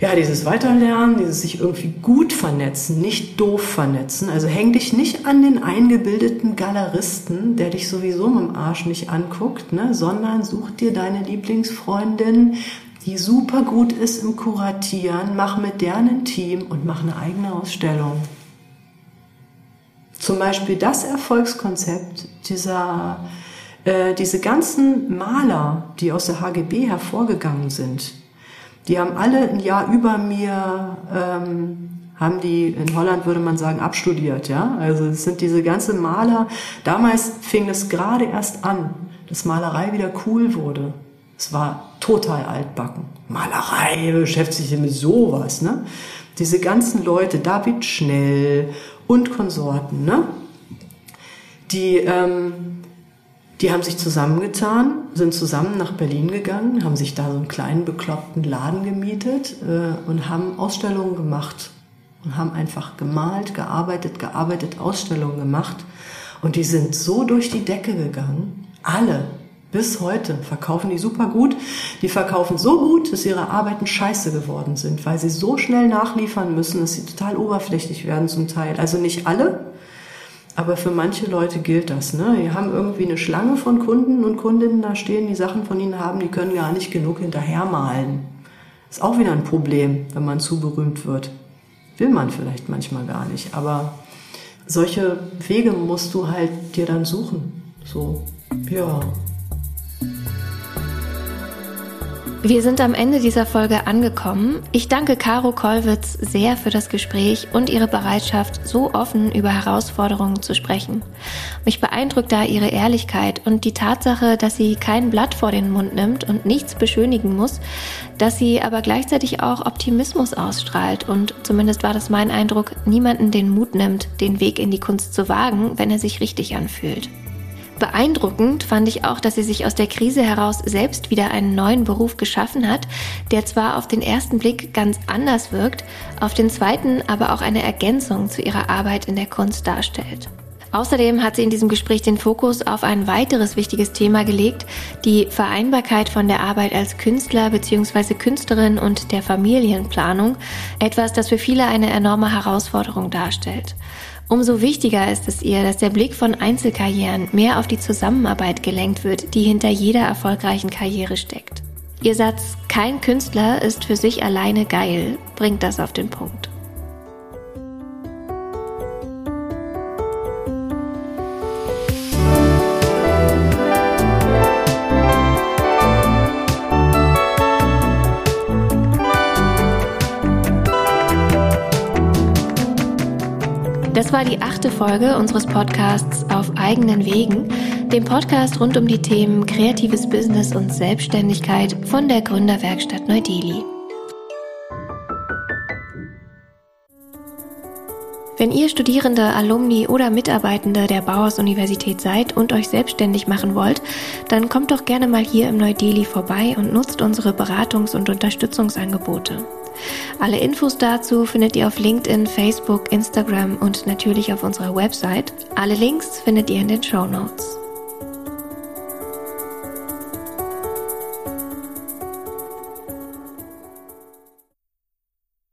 ja, dieses Weiterlernen, dieses sich irgendwie gut vernetzen, nicht doof vernetzen. Also häng dich nicht an den eingebildeten Galeristen, der dich sowieso mit dem Arsch nicht anguckt, ne, sondern such dir deine Lieblingsfreundin, die super gut ist im Kuratieren, mach mit der ein Team und mach eine eigene Ausstellung. Zum Beispiel das Erfolgskonzept dieser, äh, diese ganzen Maler, die aus der HGB hervorgegangen sind, die haben alle ein Jahr über mir, ähm, haben die, in Holland würde man sagen, abstudiert, ja. Also es sind diese ganzen Maler. Damals fing es gerade erst an, dass Malerei wieder cool wurde. Es war total altbacken. Malerei beschäftigt sich mit sowas, ne? Diese ganzen Leute, David Schnell und Konsorten, ne? Die, ähm, die haben sich zusammengetan, sind zusammen nach Berlin gegangen, haben sich da so einen kleinen bekloppten Laden gemietet äh, und haben Ausstellungen gemacht und haben einfach gemalt, gearbeitet, gearbeitet, Ausstellungen gemacht. Und die sind so durch die Decke gegangen, alle, bis heute verkaufen die super gut. Die verkaufen so gut, dass ihre Arbeiten scheiße geworden sind, weil sie so schnell nachliefern müssen, dass sie total oberflächlich werden zum Teil. Also nicht alle, aber für manche Leute gilt das. Ne? Die haben irgendwie eine Schlange von Kunden und Kundinnen da stehen, die Sachen von ihnen haben, die können gar nicht genug hinterhermalen. Ist auch wieder ein Problem, wenn man zu berühmt wird. Will man vielleicht manchmal gar nicht, aber solche Wege musst du halt dir dann suchen. So, ja. Wir sind am Ende dieser Folge angekommen. Ich danke Caro Kollwitz sehr für das Gespräch und ihre Bereitschaft, so offen über Herausforderungen zu sprechen. Mich beeindruckt da ihre Ehrlichkeit und die Tatsache, dass sie kein Blatt vor den Mund nimmt und nichts beschönigen muss, dass sie aber gleichzeitig auch Optimismus ausstrahlt und zumindest war das mein Eindruck, niemanden den Mut nimmt, den Weg in die Kunst zu wagen, wenn er sich richtig anfühlt. Beeindruckend fand ich auch, dass sie sich aus der Krise heraus selbst wieder einen neuen Beruf geschaffen hat, der zwar auf den ersten Blick ganz anders wirkt, auf den zweiten aber auch eine Ergänzung zu ihrer Arbeit in der Kunst darstellt. Außerdem hat sie in diesem Gespräch den Fokus auf ein weiteres wichtiges Thema gelegt, die Vereinbarkeit von der Arbeit als Künstler bzw. Künstlerin und der Familienplanung, etwas, das für viele eine enorme Herausforderung darstellt. Umso wichtiger ist es ihr, dass der Blick von Einzelkarrieren mehr auf die Zusammenarbeit gelenkt wird, die hinter jeder erfolgreichen Karriere steckt. Ihr Satz Kein Künstler ist für sich alleine geil bringt das auf den Punkt. Das war die achte Folge unseres Podcasts Auf eigenen Wegen, dem Podcast rund um die Themen kreatives Business und Selbstständigkeit von der Gründerwerkstatt Neu-Delhi. Wenn ihr Studierende, Alumni oder Mitarbeitende der Bauhaus-Universität seid und euch selbstständig machen wollt, dann kommt doch gerne mal hier im Neu-Delhi vorbei und nutzt unsere Beratungs- und Unterstützungsangebote. Alle Infos dazu findet ihr auf LinkedIn, Facebook, Instagram und natürlich auf unserer Website. Alle Links findet ihr in den Show Notes.